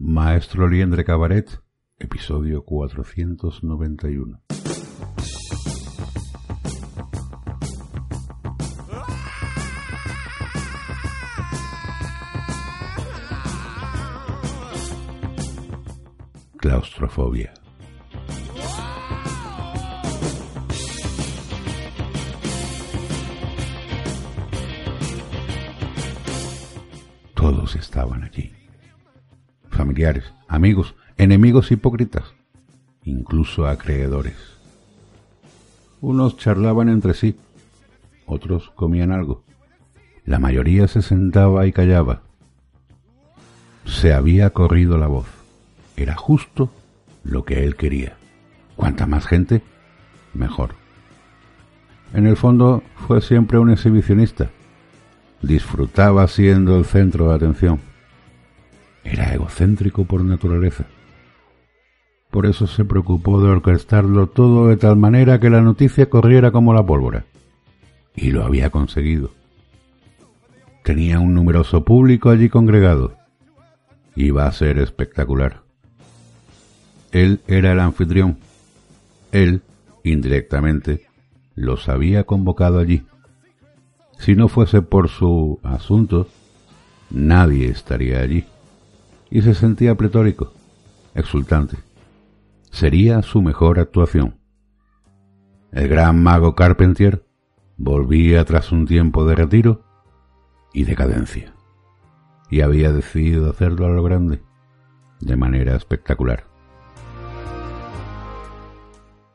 Maestro Liendre Cabaret, episodio 491. Claustrofobia. Amigos, enemigos hipócritas, incluso acreedores. Unos charlaban entre sí, otros comían algo. La mayoría se sentaba y callaba. Se había corrido la voz. Era justo lo que él quería. Cuanta más gente, mejor. En el fondo fue siempre un exhibicionista. Disfrutaba siendo el centro de atención. Era egocéntrico por naturaleza. Por eso se preocupó de orquestarlo todo de tal manera que la noticia corriera como la pólvora. Y lo había conseguido. Tenía un numeroso público allí congregado. Iba a ser espectacular. Él era el anfitrión. Él, indirectamente, los había convocado allí. Si no fuese por su asunto, nadie estaría allí. Y se sentía pletórico, exultante. Sería su mejor actuación. El gran mago Carpentier volvía tras un tiempo de retiro y decadencia. Y había decidido hacerlo a lo grande, de manera espectacular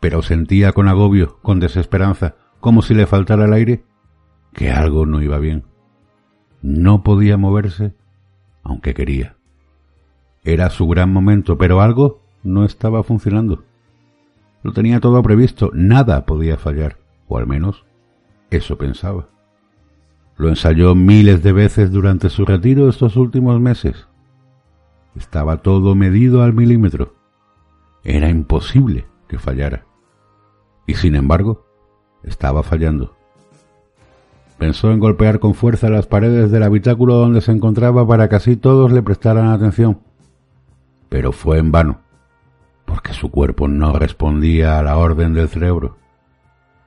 pero sentía con agobio, con desesperanza, como si le faltara el aire, que algo no iba bien. No podía moverse, aunque quería. Era su gran momento, pero algo no estaba funcionando. Lo tenía todo previsto, nada podía fallar, o al menos eso pensaba. Lo ensayó miles de veces durante su retiro estos últimos meses. Estaba todo medido al milímetro. Era imposible que fallara y sin embargo estaba fallando. Pensó en golpear con fuerza las paredes del habitáculo donde se encontraba para que así todos le prestaran atención. Pero fue en vano, porque su cuerpo no respondía a la orden del cerebro.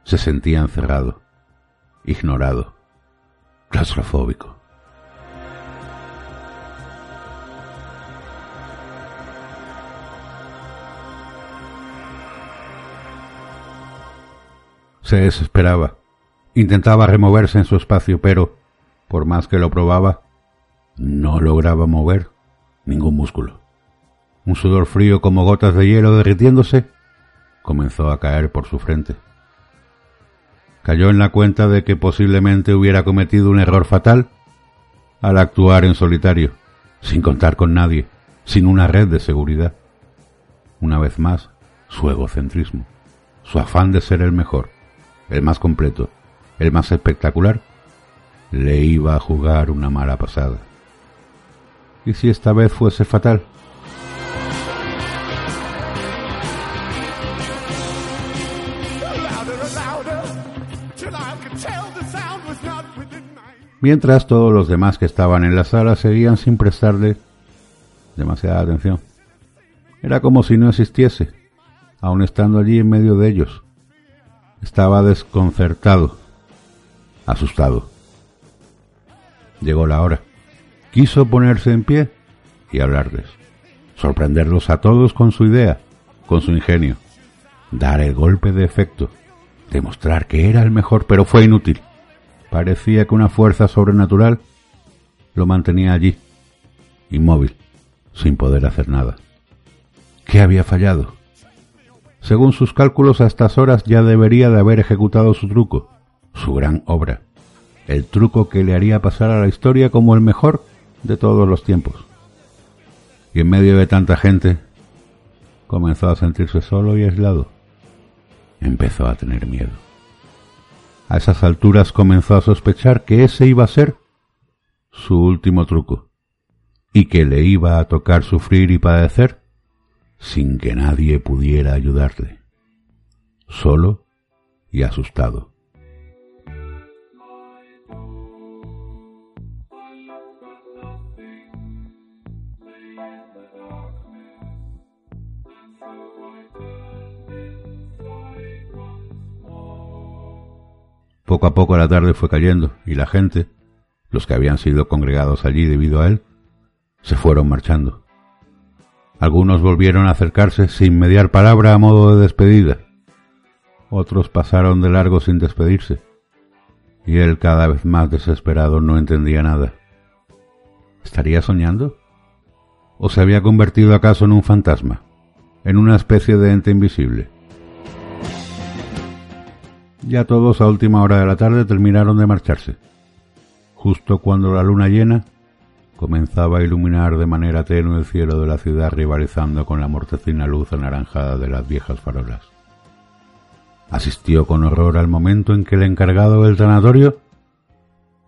Se sentía encerrado, ignorado, claustrofóbico. Se desesperaba. Intentaba removerse en su espacio, pero, por más que lo probaba, no lograba mover ningún músculo. Un sudor frío como gotas de hielo derritiéndose comenzó a caer por su frente. Cayó en la cuenta de que posiblemente hubiera cometido un error fatal al actuar en solitario, sin contar con nadie, sin una red de seguridad. Una vez más, su egocentrismo, su afán de ser el mejor, el más completo, el más espectacular, le iba a jugar una mala pasada. ¿Y si esta vez fuese fatal? Mientras todos los demás que estaban en la sala seguían sin prestarle demasiada atención. Era como si no existiese, aun estando allí en medio de ellos. Estaba desconcertado, asustado. Llegó la hora. Quiso ponerse en pie y hablarles, sorprenderlos a todos con su idea, con su ingenio, dar el golpe de efecto, demostrar que era el mejor, pero fue inútil. Parecía que una fuerza sobrenatural lo mantenía allí, inmóvil, sin poder hacer nada. ¿Qué había fallado? Según sus cálculos, a estas horas ya debería de haber ejecutado su truco, su gran obra, el truco que le haría pasar a la historia como el mejor de todos los tiempos. y en medio de tanta gente comenzó a sentirse solo y aislado. Empezó a tener miedo. A esas alturas comenzó a sospechar que ese iba a ser su último truco y que le iba a tocar sufrir y padecer sin que nadie pudiera ayudarle, solo y asustado. Poco a poco la tarde fue cayendo y la gente, los que habían sido congregados allí debido a él, se fueron marchando. Algunos volvieron a acercarse sin mediar palabra a modo de despedida. Otros pasaron de largo sin despedirse. Y él cada vez más desesperado no entendía nada. ¿Estaría soñando? ¿O se había convertido acaso en un fantasma? ¿En una especie de ente invisible? Ya todos a última hora de la tarde terminaron de marcharse. Justo cuando la luna llena comenzaba a iluminar de manera tenue el cielo de la ciudad rivalizando con la mortecina luz anaranjada de las viejas farolas. Asistió con horror al momento en que el encargado del tanatorio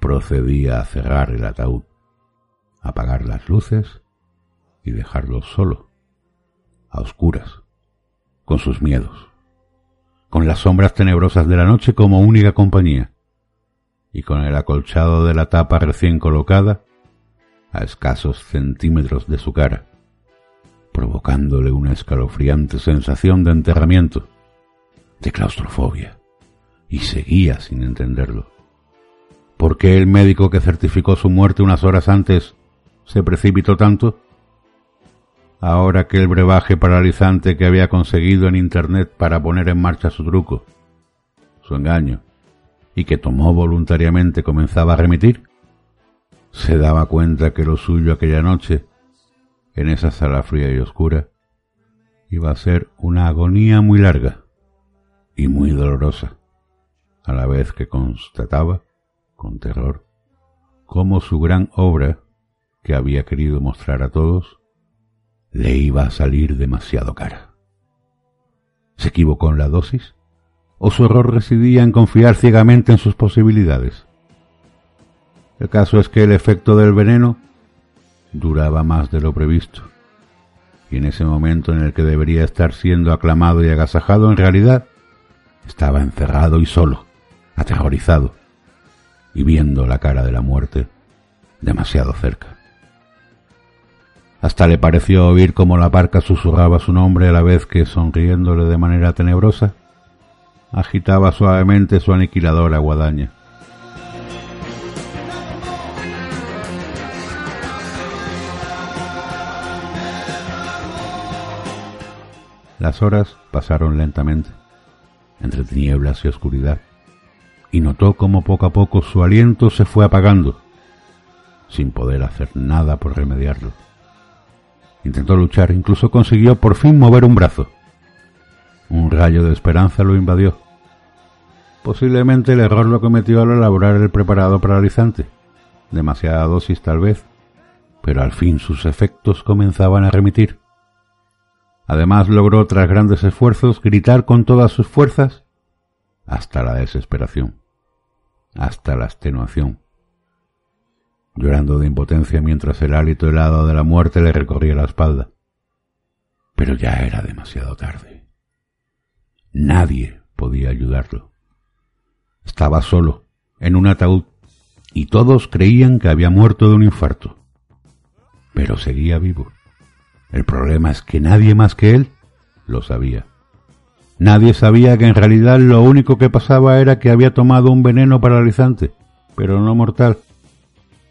procedía a cerrar el ataúd, apagar las luces y dejarlo solo, a oscuras, con sus miedos con las sombras tenebrosas de la noche como única compañía, y con el acolchado de la tapa recién colocada a escasos centímetros de su cara, provocándole una escalofriante sensación de enterramiento, de claustrofobia, y seguía sin entenderlo. ¿Por qué el médico que certificó su muerte unas horas antes se precipitó tanto? Ahora que el brebaje paralizante que había conseguido en Internet para poner en marcha su truco, su engaño, y que tomó voluntariamente comenzaba a remitir, se daba cuenta que lo suyo aquella noche, en esa sala fría y oscura, iba a ser una agonía muy larga y muy dolorosa, a la vez que constataba, con terror, cómo su gran obra, que había querido mostrar a todos, le iba a salir demasiado cara. ¿Se equivocó en la dosis? ¿O su error residía en confiar ciegamente en sus posibilidades? El caso es que el efecto del veneno duraba más de lo previsto, y en ese momento en el que debería estar siendo aclamado y agasajado, en realidad estaba encerrado y solo, aterrorizado, y viendo la cara de la muerte demasiado cerca. Hasta le pareció oír cómo la parca susurraba su nombre a la vez que, sonriéndole de manera tenebrosa, agitaba suavemente su aniquiladora guadaña. Las horas pasaron lentamente, entre tinieblas y oscuridad, y notó cómo poco a poco su aliento se fue apagando, sin poder hacer nada por remediarlo. Intentó luchar, incluso consiguió por fin mover un brazo. Un rayo de esperanza lo invadió. Posiblemente el error lo cometió al elaborar el preparado paralizante. Demasiada dosis tal vez, pero al fin sus efectos comenzaban a remitir. Además logró, tras grandes esfuerzos, gritar con todas sus fuerzas hasta la desesperación, hasta la extenuación llorando de impotencia mientras el hálito helado de la muerte le recorría la espalda. Pero ya era demasiado tarde. Nadie podía ayudarlo. Estaba solo, en un ataúd, y todos creían que había muerto de un infarto. Pero seguía vivo. El problema es que nadie más que él lo sabía. Nadie sabía que en realidad lo único que pasaba era que había tomado un veneno paralizante, pero no mortal,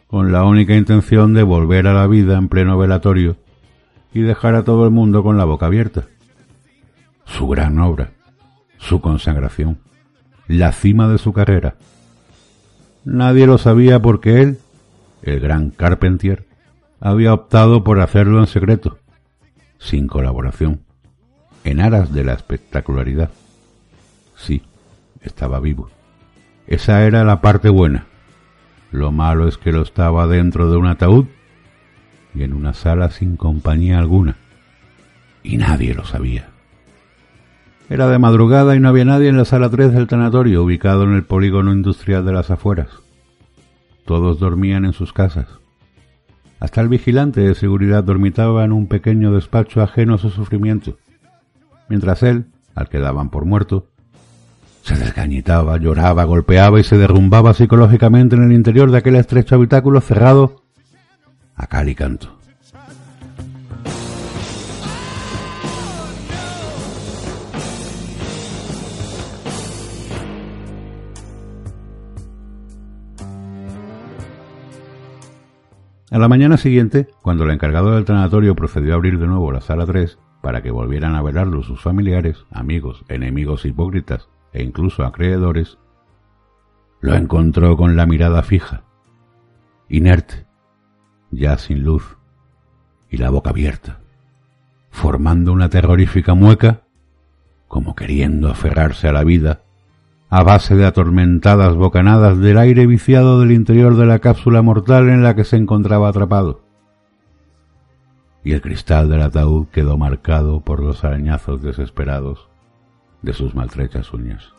con la única intención de volver a la vida en pleno velatorio y dejar a todo el mundo con la boca abierta. Su gran obra, su consagración, la cima de su carrera. Nadie lo sabía porque él, el gran Carpentier, había optado por hacerlo en secreto, sin colaboración, en aras de la espectacularidad. Sí, estaba vivo. Esa era la parte buena lo malo es que lo estaba dentro de un ataúd y en una sala sin compañía alguna, y nadie lo sabía. Era de madrugada y no había nadie en la sala 3 del tanatorio, ubicado en el polígono industrial de las afueras. Todos dormían en sus casas. Hasta el vigilante de seguridad dormitaba en un pequeño despacho ajeno a su sufrimiento, mientras él, al que daban por muerto, se desgañitaba, lloraba, golpeaba y se derrumbaba psicológicamente en el interior de aquel estrecho habitáculo cerrado a cal y canto. A la mañana siguiente, cuando el encargado del tanatorio procedió a abrir de nuevo la sala 3 para que volvieran a velarlo sus familiares, amigos, enemigos hipócritas e incluso acreedores, lo encontró con la mirada fija, inerte, ya sin luz, y la boca abierta, formando una terrorífica mueca, como queriendo aferrarse a la vida a base de atormentadas bocanadas del aire viciado del interior de la cápsula mortal en la que se encontraba atrapado. Y el cristal del ataúd quedó marcado por los arañazos desesperados de sus maltrechas uñas.